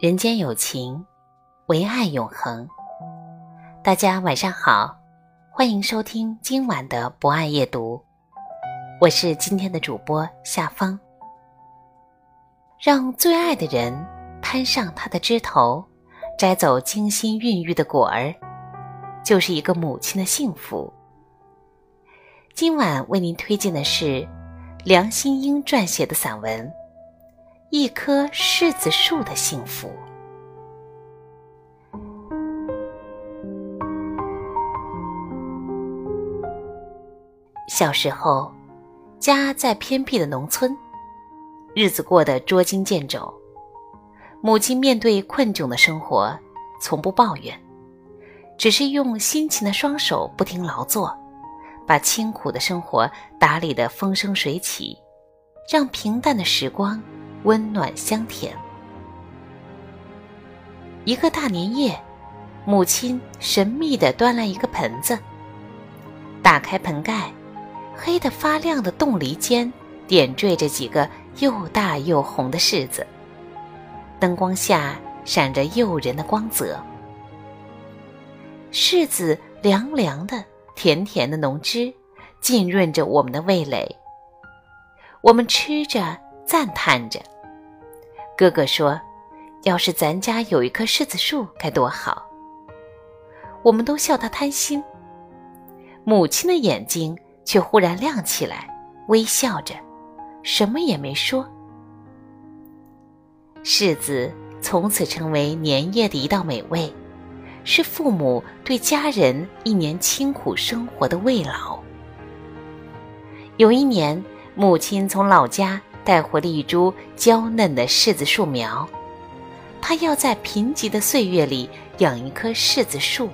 人间有情，唯爱永恒。大家晚上好，欢迎收听今晚的博爱夜读，我是今天的主播夏芳。让最爱的人攀上他的枝头，摘走精心孕育的果儿，就是一个母亲的幸福。今晚为您推荐的是梁心英撰写的散文。一棵柿子树的幸福。小时候，家在偏僻的农村，日子过得捉襟见肘。母亲面对困窘的生活，从不抱怨，只是用辛勤的双手不停劳作，把清苦的生活打理得风生水起，让平淡的时光。温暖香甜。一个大年夜，母亲神秘地端来一个盆子，打开盆盖，黑得发亮的冻梨间点缀着几个又大又红的柿子，灯光下闪着诱人的光泽。柿子凉凉的、甜甜的浓汁浸润着我们的味蕾，我们吃着。赞叹着，哥哥说：“要是咱家有一棵柿子树该多好。”我们都笑他贪心。母亲的眼睛却忽然亮起来，微笑着，什么也没说。柿子从此成为年夜的一道美味，是父母对家人一年清苦生活的慰劳。有一年，母亲从老家。带回了一株娇嫩的柿子树苗，他要在贫瘠的岁月里养一棵柿子树，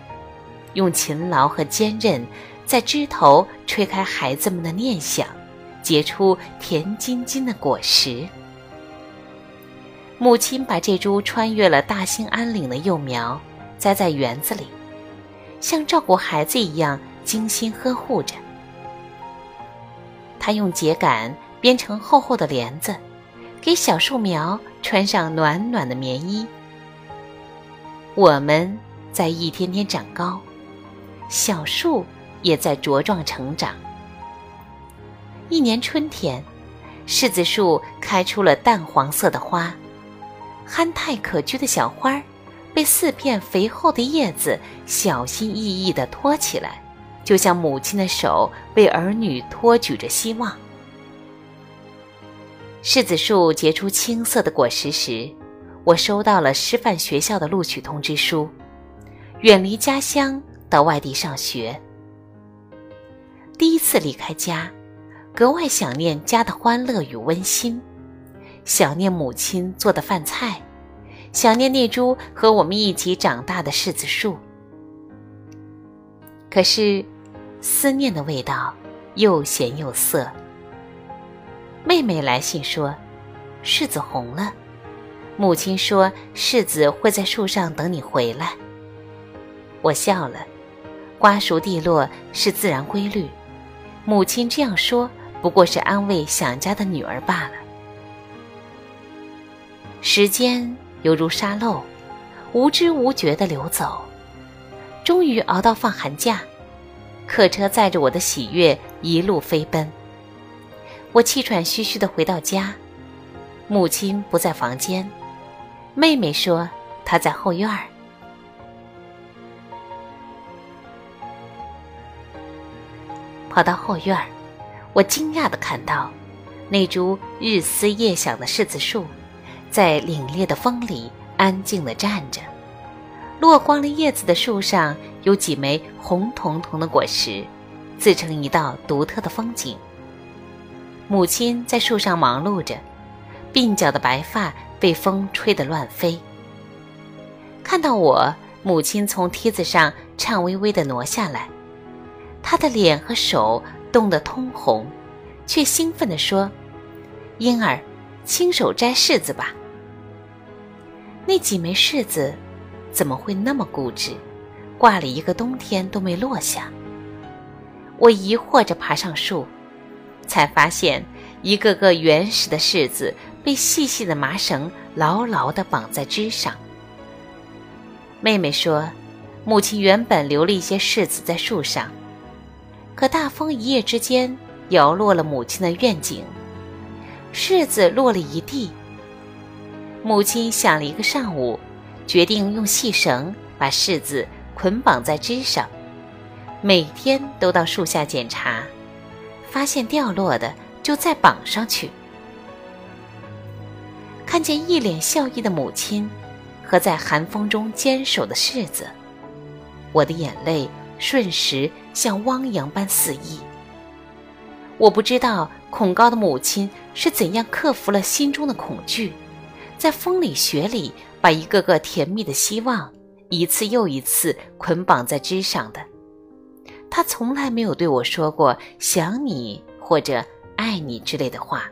用勤劳和坚韧，在枝头吹开孩子们的念想，结出甜津津的果实。母亲把这株穿越了大兴安岭的幼苗栽在园子里，像照顾孩子一样精心呵护着。她用秸秆。编成厚厚的帘子，给小树苗穿上暖暖的棉衣。我们在一天天长高，小树也在茁壮成长。一年春天，柿子树开出了淡黄色的花，憨态可掬的小花儿被四片肥厚的叶子小心翼翼地托起来，就像母亲的手为儿女托举着希望。柿子树结出青色的果实时，我收到了师范学校的录取通知书，远离家乡到外地上学。第一次离开家，格外想念家的欢乐与温馨，想念母亲做的饭菜，想念那株和我们一起长大的柿子树。可是，思念的味道又咸又涩。妹妹来信说，柿子红了。母亲说，柿子会在树上等你回来。我笑了，瓜熟蒂落是自然规律。母亲这样说，不过是安慰想家的女儿罢了。时间犹如沙漏，无知无觉地流走。终于熬到放寒假，客车载着我的喜悦一路飞奔。我气喘吁吁地回到家，母亲不在房间，妹妹说她在后院儿。跑到后院儿，我惊讶地看到，那株日思夜想的柿子树，在凛冽的风里安静地站着。落光了叶子的树上有几枚红彤彤的果实，自成一道独特的风景。母亲在树上忙碌着，鬓角的白发被风吹得乱飞。看到我，母亲从梯子上颤巍巍地挪下来，她的脸和手冻得通红，却兴奋地说：“婴儿，亲手摘柿子吧。”那几枚柿子。怎么会那么固执，挂了一个冬天都没落下？我疑惑着爬上树，才发现一个个原始的柿子被细细的麻绳牢牢地绑在枝上。妹妹说，母亲原本留了一些柿子在树上，可大风一夜之间摇落了母亲的愿景，柿子落了一地。母亲想了一个上午。决定用细绳把柿子捆绑在枝上，每天都到树下检查，发现掉落的就再绑上去。看见一脸笑意的母亲和在寒风中坚守的柿子，我的眼泪瞬时像汪洋般肆溢。我不知道恐高的母亲是怎样克服了心中的恐惧，在风里雪里。把一个个甜蜜的希望一次又一次捆绑在枝上的，他从来没有对我说过想你或者爱你之类的话，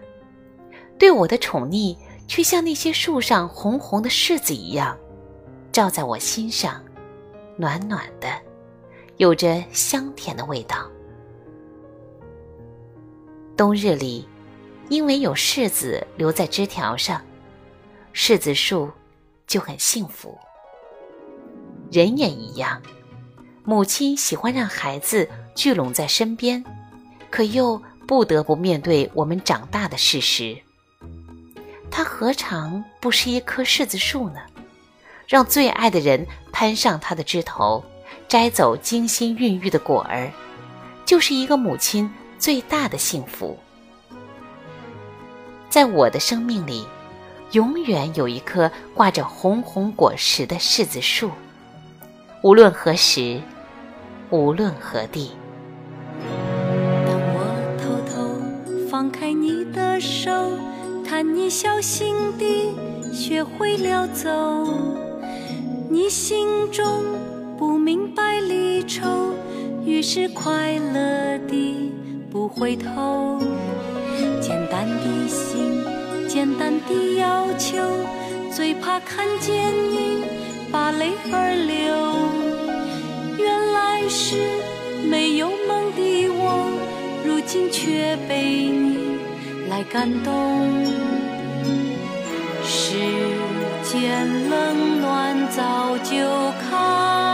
对我的宠溺却像那些树上红红的柿子一样，照在我心上，暖暖的，有着香甜的味道。冬日里，因为有柿子留在枝条上，柿子树。就很幸福。人也一样，母亲喜欢让孩子聚拢在身边，可又不得不面对我们长大的事实。她何尝不是一棵柿子树呢？让最爱的人攀上它的枝头，摘走精心孕育的果儿，就是一个母亲最大的幸福。在我的生命里。永远有一棵挂着红红果实的柿子树，无论何时，无论何地。当我偷偷放开你的手，看你小心地学会了走，你心中不明白离愁，于是快乐地不回头，简单的心。简单的要求，最怕看见你把泪儿流。原来是没有梦的我，如今却被你来感动。世间冷暖早就看。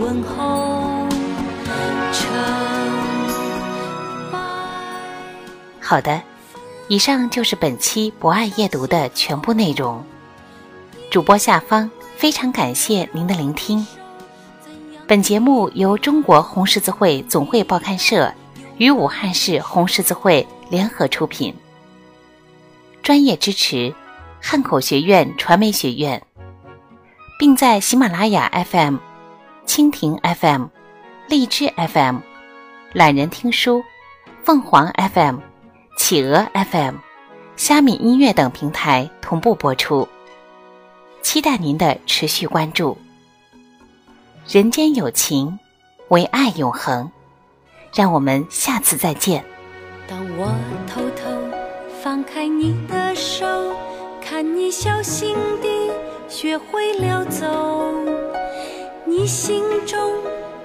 问候。好的，以上就是本期博爱夜读的全部内容。主播下方非常感谢您的聆听。本节目由中国红十字会总会报刊社与武汉市红十字会联合出品，专业支持汉口学院传媒学院。并在喜马拉雅 FM、蜻蜓 FM、荔枝 FM、懒人听书、凤凰 FM、企鹅 FM、虾米音乐等平台同步播出，期待您的持续关注。人间有情，唯爱永恒。让我们下次再见。当我偷偷放开你的手，看你小心地。学会了走，你心中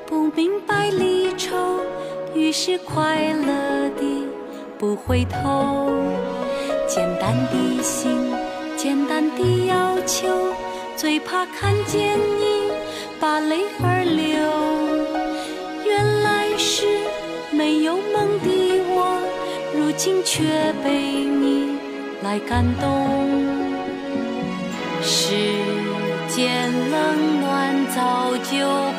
不明白离愁，于是快乐地不回头。简单的心，简单的要求，最怕看见你把泪儿流。原来是没有梦的我，如今却被你来感动。时间冷。就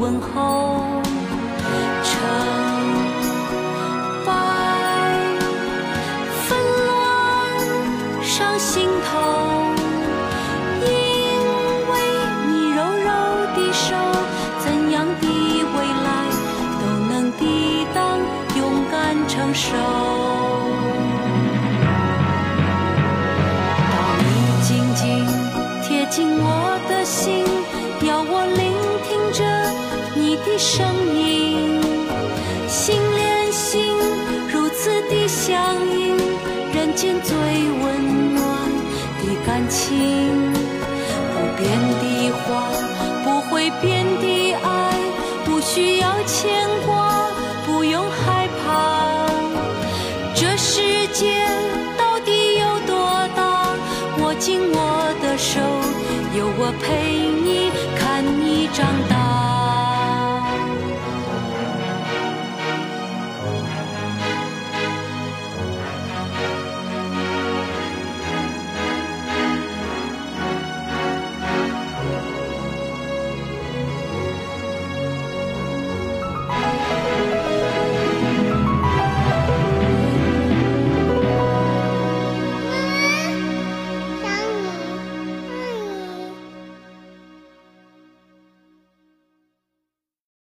问候成败纷乱上心头。因为你柔柔的手怎样的未来都能抵挡勇敢承受。需要牵挂。